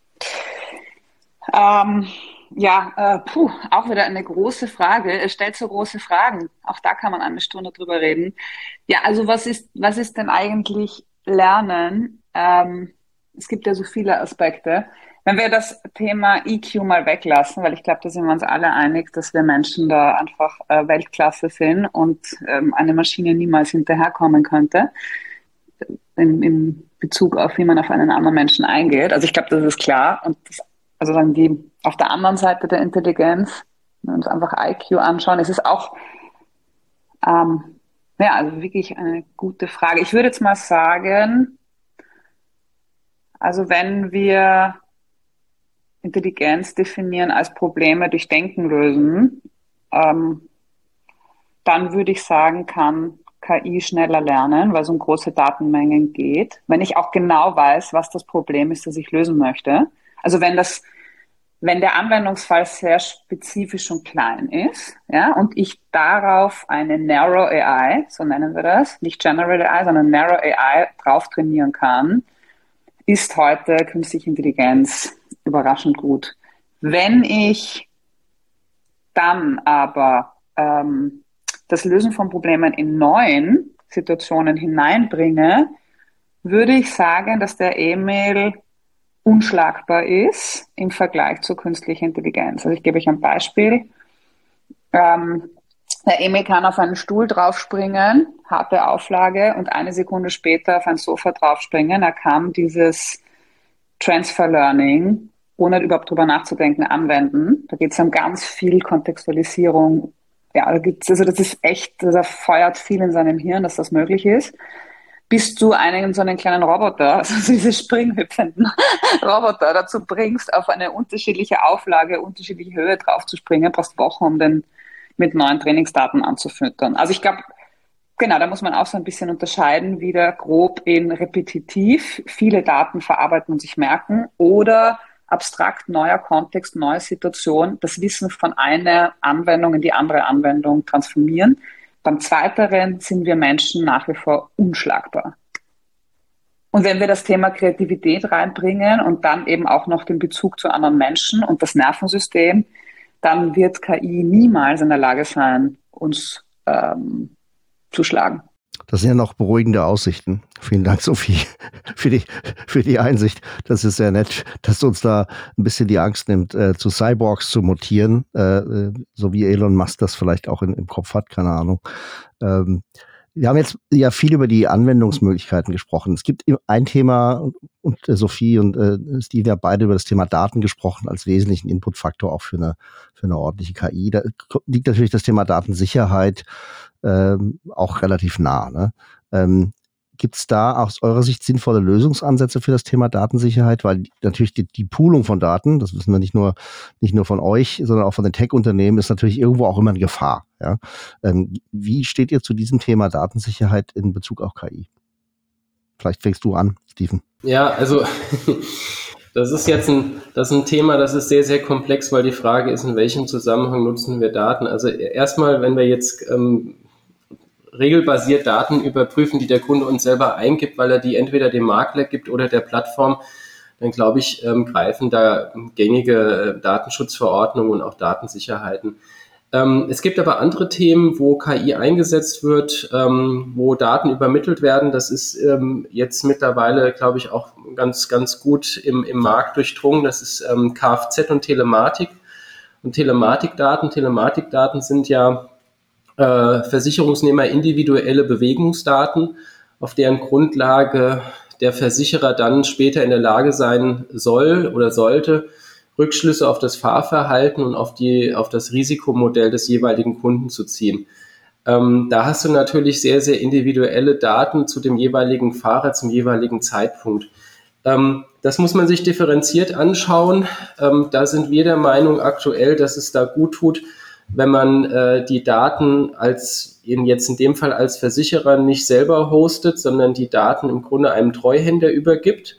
Ähm, ja, äh, puh, auch wieder eine große Frage. Es stellt so große Fragen. Auch da kann man eine Stunde drüber reden. Ja, also was ist, was ist denn eigentlich Lernen? Ähm, es gibt ja so viele Aspekte. Wenn wir das Thema EQ mal weglassen, weil ich glaube, da sind wir uns alle einig, dass wir Menschen da einfach äh, Weltklasse sind und ähm, eine Maschine niemals hinterherkommen könnte, im, im Bezug auf, wie man auf einen anderen Menschen eingeht. Also ich glaube, das ist klar. Und das, also dann die auf der anderen Seite der Intelligenz, wenn wir uns einfach IQ anschauen, ist es auch ähm, ja, also wirklich eine gute Frage. Ich würde jetzt mal sagen, also wenn wir Intelligenz definieren als Probleme durch Denken lösen, ähm, dann würde ich sagen, kann KI schneller lernen, weil es um große Datenmengen geht. Wenn ich auch genau weiß, was das Problem ist, das ich lösen möchte. Also wenn das, wenn der Anwendungsfall sehr spezifisch und klein ist, ja, und ich darauf eine Narrow AI, so nennen wir das, nicht General AI, sondern Narrow AI drauf trainieren kann, ist heute künstliche Intelligenz überraschend gut. Wenn ich dann aber ähm, das Lösen von Problemen in neuen Situationen hineinbringe, würde ich sagen, dass der E-Mail unschlagbar ist im Vergleich zur künstlichen Intelligenz. Also ich gebe euch ein Beispiel. Ähm, der Emil kann auf einen Stuhl draufspringen, harte Auflage, und eine Sekunde später auf ein Sofa draufspringen. Er kann dieses Transfer Learning ohne überhaupt drüber nachzudenken, anwenden. Da geht es um ganz viel Kontextualisierung. Ja, da gibt's, also das ist echt, das erfeuert viel in seinem Hirn, dass das möglich ist. Bis du einen so einen kleinen Roboter, [LAUGHS] also diese springhüpfenden [LAUGHS] Roboter dazu bringst, auf eine unterschiedliche Auflage, unterschiedliche Höhe drauf zu springen, brauchst Wochen, um den mit neuen Trainingsdaten anzufüttern. Also ich glaube, genau, da muss man auch so ein bisschen unterscheiden, wieder grob in repetitiv, viele Daten verarbeiten und sich merken oder abstrakt neuer Kontext, neue Situation, das Wissen von einer Anwendung in die andere Anwendung transformieren. Beim Zweiteren sind wir Menschen nach wie vor unschlagbar. Und wenn wir das Thema Kreativität reinbringen und dann eben auch noch den Bezug zu anderen Menschen und das Nervensystem, dann wird KI niemals in der Lage sein, uns ähm, zu schlagen. Das sind ja noch beruhigende Aussichten. Vielen Dank, Sophie, für die, für die Einsicht. Das ist sehr nett, dass uns da ein bisschen die Angst nimmt, äh, zu Cyborgs zu mutieren, äh, äh so wie Elon Musk das vielleicht auch in, im Kopf hat, keine Ahnung. Ähm, wir haben jetzt ja viel über die Anwendungsmöglichkeiten gesprochen. Es gibt ein Thema, und äh, Sophie und äh, Steve haben beide über das Thema Daten gesprochen, als wesentlichen Inputfaktor auch für eine, für eine ordentliche KI. Da liegt natürlich das Thema Datensicherheit ähm, auch relativ nah. Ne? Ähm, Gibt es da aus eurer Sicht sinnvolle Lösungsansätze für das Thema Datensicherheit? Weil natürlich die, die Poolung von Daten, das wissen wir nicht nur, nicht nur von euch, sondern auch von den Tech-Unternehmen, ist natürlich irgendwo auch immer eine Gefahr. Ja? Ähm, wie steht ihr zu diesem Thema Datensicherheit in Bezug auf KI? Vielleicht fängst du an, Steven. Ja, also [LAUGHS] das ist jetzt ein, das ist ein Thema, das ist sehr, sehr komplex, weil die Frage ist, in welchem Zusammenhang nutzen wir Daten? Also erstmal, wenn wir jetzt ähm, regelbasiert Daten überprüfen, die der Kunde uns selber eingibt, weil er die entweder dem Makler gibt oder der Plattform, dann glaube ich, ähm, greifen da gängige äh, Datenschutzverordnungen und auch Datensicherheiten. Ähm, es gibt aber andere Themen, wo KI eingesetzt wird, ähm, wo Daten übermittelt werden. Das ist ähm, jetzt mittlerweile, glaube ich, auch ganz, ganz gut im, im Markt durchdrungen. Das ist ähm, Kfz und Telematik. Und Telematikdaten, Telematikdaten sind ja äh, Versicherungsnehmer individuelle Bewegungsdaten, auf deren Grundlage der Versicherer dann später in der Lage sein soll oder sollte, Rückschlüsse auf das Fahrverhalten und auf, die, auf das Risikomodell des jeweiligen Kunden zu ziehen. Ähm, da hast du natürlich sehr, sehr individuelle Daten zu dem jeweiligen Fahrer zum jeweiligen Zeitpunkt. Ähm, das muss man sich differenziert anschauen. Ähm, da sind wir der Meinung aktuell, dass es da gut tut, wenn man äh, die Daten als in jetzt in dem Fall als Versicherer nicht selber hostet, sondern die Daten im Grunde einem Treuhänder übergibt.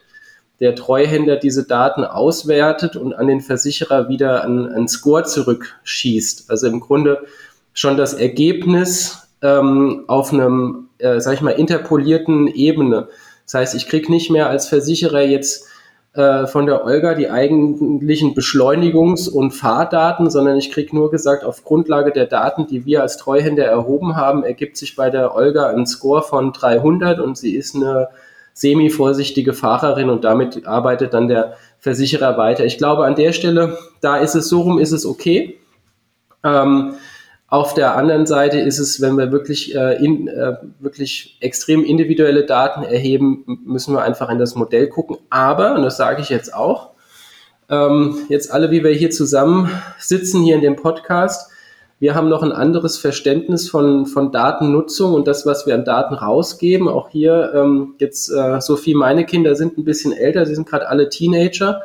Der Treuhänder diese Daten auswertet und an den Versicherer wieder einen Score zurückschießt. Also im Grunde schon das Ergebnis ähm, auf einem, äh, sag ich mal, interpolierten Ebene. Das heißt, ich kriege nicht mehr als Versicherer jetzt äh, von der Olga die eigentlichen Beschleunigungs- und Fahrdaten, sondern ich kriege nur gesagt, auf Grundlage der Daten, die wir als Treuhänder erhoben haben, ergibt sich bei der Olga ein Score von 300 und sie ist eine semi-vorsichtige Fahrerin und damit arbeitet dann der Versicherer weiter. Ich glaube, an der Stelle, da ist es so rum, ist es okay. Ähm, auf der anderen Seite ist es, wenn wir wirklich, äh, in, äh, wirklich extrem individuelle Daten erheben, müssen wir einfach in das Modell gucken. Aber, und das sage ich jetzt auch, ähm, jetzt alle, wie wir hier zusammen sitzen, hier in dem Podcast, wir haben noch ein anderes Verständnis von, von Datennutzung und das, was wir an Daten rausgeben. Auch hier, ähm, jetzt, äh, Sophie, meine Kinder sind ein bisschen älter, sie sind gerade alle Teenager.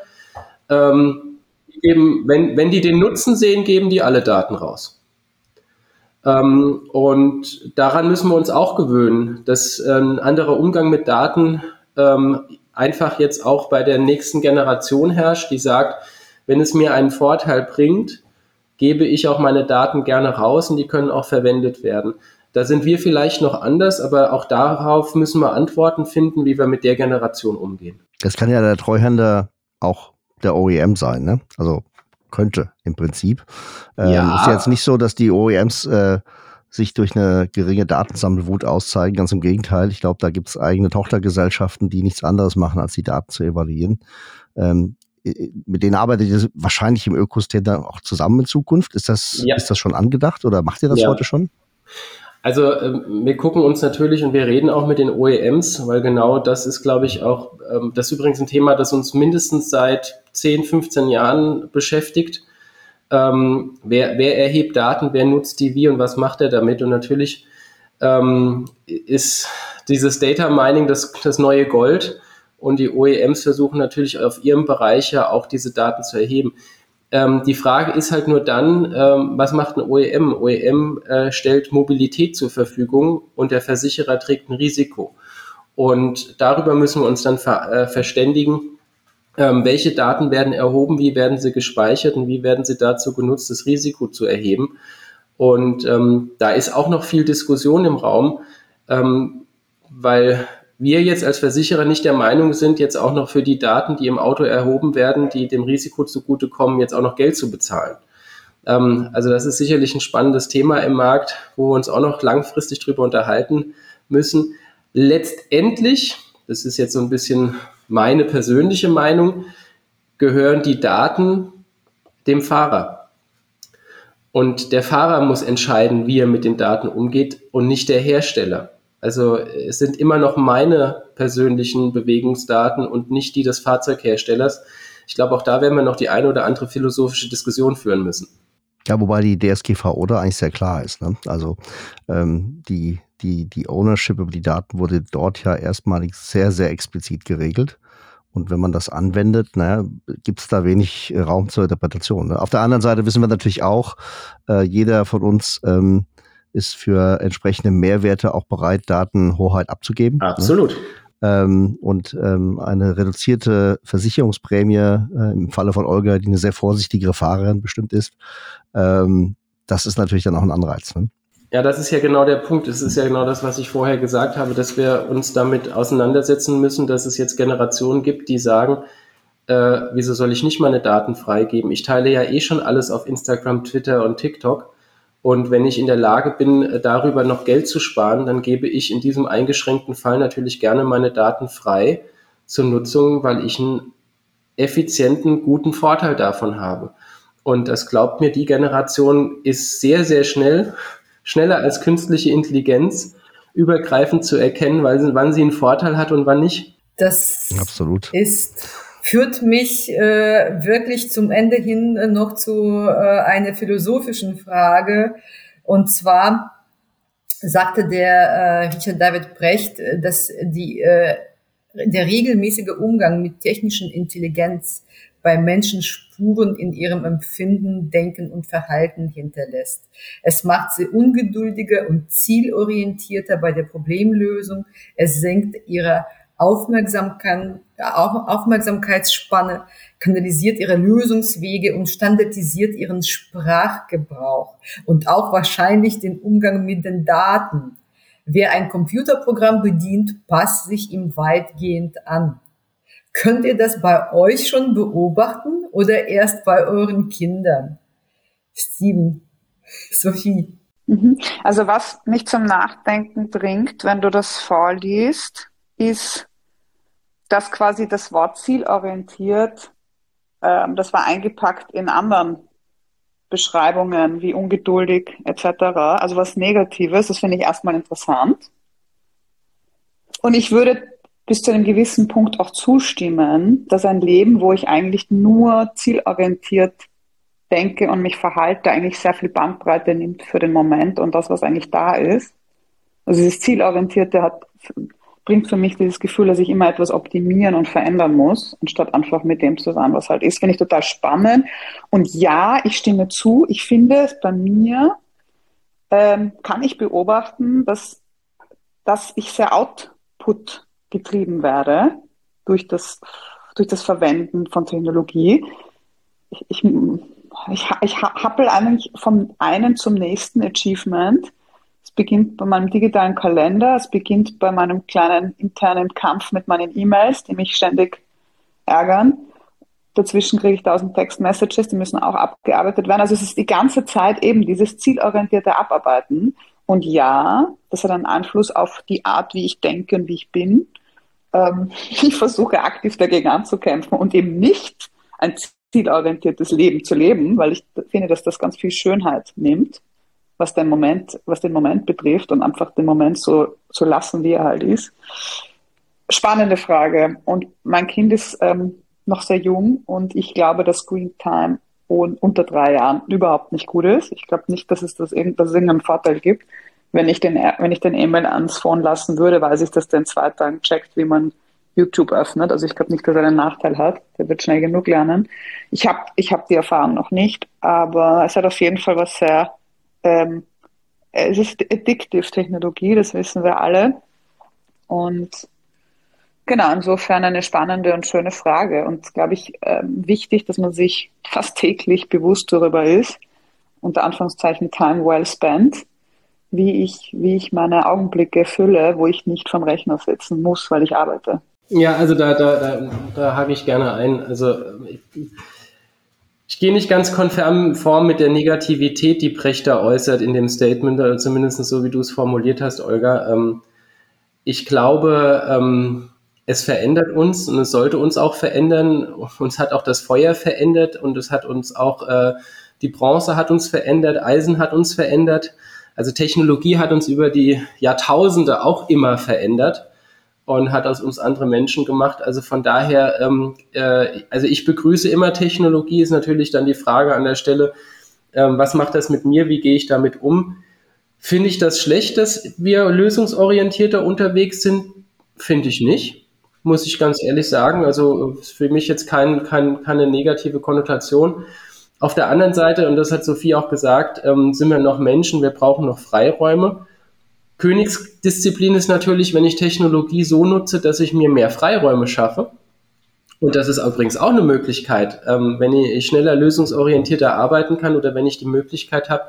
Ähm, geben, wenn, wenn die den Nutzen sehen, geben die alle Daten raus. Ähm, und daran müssen wir uns auch gewöhnen, dass ein anderer Umgang mit Daten ähm, einfach jetzt auch bei der nächsten Generation herrscht, die sagt, wenn es mir einen Vorteil bringt, gebe ich auch meine Daten gerne raus und die können auch verwendet werden. Da sind wir vielleicht noch anders, aber auch darauf müssen wir Antworten finden, wie wir mit der Generation umgehen. Das kann ja der Treuhänder auch der OEM sein, ne? Also könnte im Prinzip. Ähm, ja. Ist jetzt nicht so, dass die OEMs äh, sich durch eine geringe Datensammelwut auszeigen. Ganz im Gegenteil. Ich glaube, da gibt es eigene Tochtergesellschaften, die nichts anderes machen, als die Daten zu evaluieren. Ähm, mit denen arbeitet ihr wahrscheinlich im Ökosystem dann auch zusammen in Zukunft. Ist das, ja. ist das schon angedacht oder macht ihr das ja. heute schon? Also ähm, wir gucken uns natürlich und wir reden auch mit den OEMs, weil genau das ist, glaube ich, auch, ähm, das ist übrigens ein Thema, das uns mindestens seit 10, 15 Jahren beschäftigt. Ähm, wer, wer erhebt Daten, wer nutzt die wie und was macht er damit? Und natürlich ähm, ist dieses Data Mining das, das neue Gold und die OEMs versuchen natürlich auf ihrem Bereich ja auch diese Daten zu erheben. Ähm, die Frage ist halt nur dann, ähm, was macht ein OEM? OEM äh, stellt Mobilität zur Verfügung und der Versicherer trägt ein Risiko. Und darüber müssen wir uns dann ver äh, verständigen, ähm, welche Daten werden erhoben, wie werden sie gespeichert und wie werden sie dazu genutzt, das Risiko zu erheben. Und ähm, da ist auch noch viel Diskussion im Raum, ähm, weil wir jetzt als Versicherer nicht der Meinung sind, jetzt auch noch für die Daten, die im Auto erhoben werden, die dem Risiko zugutekommen, jetzt auch noch Geld zu bezahlen. Ähm, also das ist sicherlich ein spannendes Thema im Markt, wo wir uns auch noch langfristig drüber unterhalten müssen. Letztendlich, das ist jetzt so ein bisschen meine persönliche Meinung, gehören die Daten dem Fahrer. Und der Fahrer muss entscheiden, wie er mit den Daten umgeht und nicht der Hersteller. Also es sind immer noch meine persönlichen Bewegungsdaten und nicht die des Fahrzeugherstellers. Ich glaube, auch da werden wir noch die eine oder andere philosophische Diskussion führen müssen. Ja, wobei die DSGVO da eigentlich sehr klar ist. Ne? Also ähm, die, die, die Ownership über die Daten wurde dort ja erstmalig sehr, sehr explizit geregelt. Und wenn man das anwendet, naja, gibt es da wenig Raum zur Interpretation. Ne? Auf der anderen Seite wissen wir natürlich auch, äh, jeder von uns ähm, ist für entsprechende Mehrwerte auch bereit, Datenhoheit abzugeben. Ne? Absolut. Ne? Ähm, und ähm, eine reduzierte Versicherungsprämie äh, im Falle von Olga, die eine sehr vorsichtigere Fahrerin bestimmt ist, ähm, das ist natürlich dann auch ein Anreiz. Ne? Ja, das ist ja genau der Punkt. Es ist ja genau das, was ich vorher gesagt habe, dass wir uns damit auseinandersetzen müssen, dass es jetzt Generationen gibt, die sagen, äh, wieso soll ich nicht meine Daten freigeben? Ich teile ja eh schon alles auf Instagram, Twitter und TikTok. Und wenn ich in der Lage bin, äh, darüber noch Geld zu sparen, dann gebe ich in diesem eingeschränkten Fall natürlich gerne meine Daten frei zur Nutzung, weil ich einen effizienten, guten Vorteil davon habe. Und das glaubt mir, die Generation ist sehr, sehr schnell, schneller als künstliche Intelligenz, übergreifend zu erkennen, weil sie, wann sie einen Vorteil hat und wann nicht. Das Absolut. ist führt mich äh, wirklich zum Ende hin äh, noch zu äh, einer philosophischen Frage. Und zwar sagte der äh, Richard David Brecht, äh, dass die, äh, der regelmäßige Umgang mit technischen Intelligenz bei Menschen Spuren in ihrem Empfinden, Denken und Verhalten hinterlässt. Es macht sie ungeduldiger und zielorientierter bei der Problemlösung. Es senkt ihre Aufmerksamkeit, Aufmerksamkeitsspanne, kanalisiert ihre Lösungswege und standardisiert ihren Sprachgebrauch und auch wahrscheinlich den Umgang mit den Daten. Wer ein Computerprogramm bedient, passt sich ihm weitgehend an. Könnt ihr das bei euch schon beobachten oder erst bei euren Kindern? Steven, [LAUGHS] Sophie. Mhm. Also was mich zum Nachdenken bringt, wenn du das vorliest, ist, dass quasi das Wort zielorientiert, ähm, das war eingepackt in anderen Beschreibungen wie ungeduldig etc. Also was Negatives, das finde ich erstmal interessant. Und ich würde bis zu einem gewissen Punkt auch zustimmen, dass ein Leben, wo ich eigentlich nur zielorientiert denke und mich verhalte, eigentlich sehr viel Bandbreite nimmt für den Moment und das, was eigentlich da ist. Also dieses Zielorientierte hat, bringt für mich dieses Gefühl, dass ich immer etwas optimieren und verändern muss, anstatt einfach mit dem zu sein, was halt ist. Finde ich total spannend. Und ja, ich stimme zu. Ich finde es bei mir, ähm, kann ich beobachten, dass, dass ich sehr output getrieben werde durch das, durch das Verwenden von Technologie. Ich, ich, ich, ich happel eigentlich vom einen zum nächsten Achievement. Beginnt bei meinem digitalen Kalender, es beginnt bei meinem kleinen internen Kampf mit meinen E-Mails, die mich ständig ärgern. Dazwischen kriege ich tausend Text-Messages, die müssen auch abgearbeitet werden. Also es ist die ganze Zeit eben dieses zielorientierte Abarbeiten. Und ja, das hat einen Einfluss auf die Art, wie ich denke und wie ich bin. Ähm, [LAUGHS] ich versuche aktiv dagegen anzukämpfen und eben nicht ein zielorientiertes Leben zu leben, weil ich finde, dass das ganz viel Schönheit nimmt, was den Moment, was den Moment betrifft und einfach den Moment so zu lassen, wie er halt ist. Spannende Frage. Und mein Kind ist ähm, noch sehr jung und ich glaube, dass Screen Time unter drei Jahren überhaupt nicht gut ist. Ich glaube nicht, dass es das dass es irgendeinen Vorteil gibt. Wenn ich den, wenn ich den E-Mail ans Phone lassen würde, weiß ich, dass der in zwei Tagen checkt, wie man YouTube öffnet. Also ich glaube nicht, dass er einen Nachteil hat. Der wird schnell genug lernen. Ich habe ich hab die Erfahrung noch nicht, aber es hat auf jeden Fall was sehr, ähm, es ist addictive Technologie, das wissen wir alle. Und genau, insofern eine spannende und schöne Frage. Und glaube ich, ähm, wichtig, dass man sich fast täglich bewusst darüber ist, unter Anführungszeichen Time well spent, wie ich, wie ich meine Augenblicke fülle, wo ich nicht vom Rechner sitzen muss, weil ich arbeite. Ja, also da, da, da, da hake ich gerne ein. Also ich, ich gehe nicht ganz konform mit der Negativität, die Brecht da äußert in dem Statement, oder zumindest so, wie du es formuliert hast, Olga. Ähm, ich glaube, ähm, es verändert uns und es sollte uns auch verändern. Uns hat auch das Feuer verändert und es hat uns auch, äh, die Bronze hat uns verändert, Eisen hat uns verändert. Also Technologie hat uns über die Jahrtausende auch immer verändert und hat aus uns andere Menschen gemacht. Also von daher, ähm, äh, also ich begrüße immer Technologie, ist natürlich dann die Frage an der Stelle, ähm, was macht das mit mir, wie gehe ich damit um? Finde ich das schlecht, dass wir lösungsorientierter unterwegs sind? Finde ich nicht, muss ich ganz ehrlich sagen. Also für mich jetzt kein, kein, keine negative Konnotation. Auf der anderen Seite, und das hat Sophie auch gesagt, ähm, sind wir noch Menschen, wir brauchen noch Freiräume. Königsdisziplin ist natürlich, wenn ich Technologie so nutze, dass ich mir mehr Freiräume schaffe. Und das ist übrigens auch eine Möglichkeit, ähm, wenn ich schneller lösungsorientierter arbeiten kann oder wenn ich die Möglichkeit habe,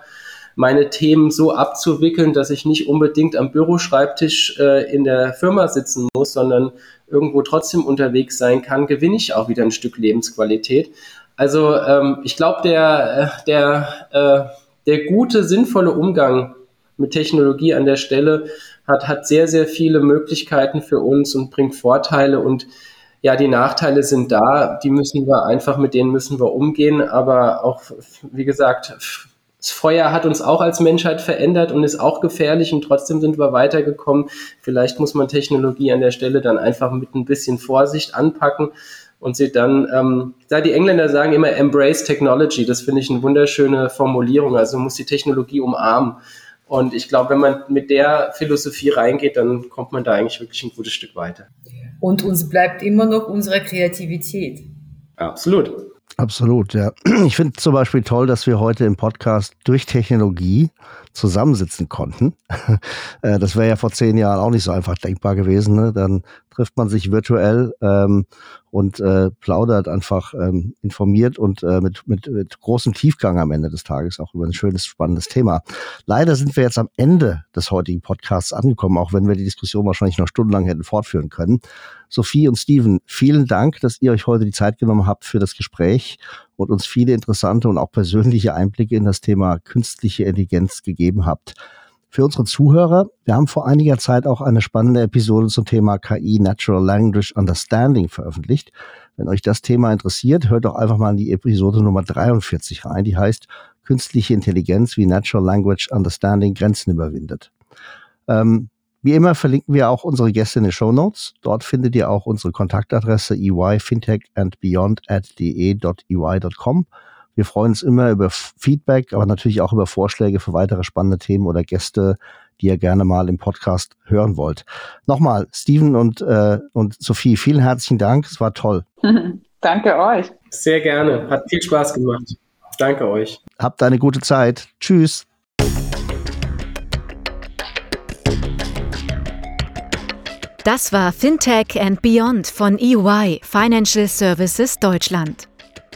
meine Themen so abzuwickeln, dass ich nicht unbedingt am Büroschreibtisch äh, in der Firma sitzen muss, sondern irgendwo trotzdem unterwegs sein kann, gewinne ich auch wieder ein Stück Lebensqualität. Also ähm, ich glaube, der, äh, der, äh, der gute, sinnvolle Umgang mit Technologie an der Stelle hat, hat sehr, sehr viele Möglichkeiten für uns und bringt Vorteile und ja, die Nachteile sind da, die müssen wir einfach, mit denen müssen wir umgehen, aber auch, wie gesagt, das Feuer hat uns auch als Menschheit verändert und ist auch gefährlich und trotzdem sind wir weitergekommen. Vielleicht muss man Technologie an der Stelle dann einfach mit ein bisschen Vorsicht anpacken und sie dann, ähm, da die Engländer sagen immer embrace technology, das finde ich eine wunderschöne Formulierung, also muss die Technologie umarmen. Und ich glaube, wenn man mit der Philosophie reingeht, dann kommt man da eigentlich wirklich ein gutes Stück weiter. Und uns bleibt immer noch unsere Kreativität. Absolut. Absolut, ja. Ich finde zum Beispiel toll, dass wir heute im Podcast durch Technologie zusammensitzen konnten. [LAUGHS] Äh, das wäre ja vor zehn Jahren auch nicht so einfach denkbar gewesen. Ne? Dann trifft man sich virtuell ähm, und äh, plaudert einfach ähm, informiert und äh, mit, mit, mit großem Tiefgang am Ende des Tages auch über ein schönes, spannendes Thema. Leider sind wir jetzt am Ende des heutigen Podcasts angekommen, auch wenn wir die Diskussion wahrscheinlich noch stundenlang hätten fortführen können. Sophie und Steven, vielen Dank, dass ihr euch heute die Zeit genommen habt für das Gespräch und uns viele interessante und auch persönliche Einblicke in das Thema künstliche Intelligenz gegeben habt. Für unsere Zuhörer, wir haben vor einiger Zeit auch eine spannende Episode zum Thema KI Natural Language Understanding veröffentlicht. Wenn euch das Thema interessiert, hört doch einfach mal in die Episode Nummer 43 rein, die heißt Künstliche Intelligenz wie Natural Language Understanding Grenzen überwindet. Ähm, wie immer verlinken wir auch unsere Gäste in den Show Notes. Dort findet ihr auch unsere Kontaktadresse eyfintechandbeyond at de.ey.com. Wir freuen uns immer über Feedback, aber natürlich auch über Vorschläge für weitere spannende Themen oder Gäste, die ihr gerne mal im Podcast hören wollt. Nochmal, Steven und, äh, und Sophie, vielen herzlichen Dank. Es war toll. [LAUGHS] Danke euch. Sehr gerne. Hat viel Spaß gemacht. Danke euch. Habt eine gute Zeit. Tschüss. Das war Fintech and Beyond von EY Financial Services Deutschland.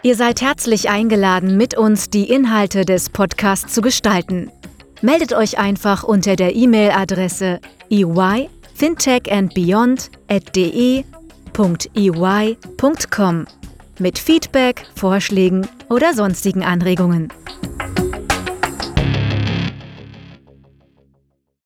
Ihr seid herzlich eingeladen, mit uns die Inhalte des Podcasts zu gestalten. Meldet euch einfach unter der E-Mail-Adresse eyfintechandbeyond.de.ey.com mit Feedback, Vorschlägen oder sonstigen Anregungen.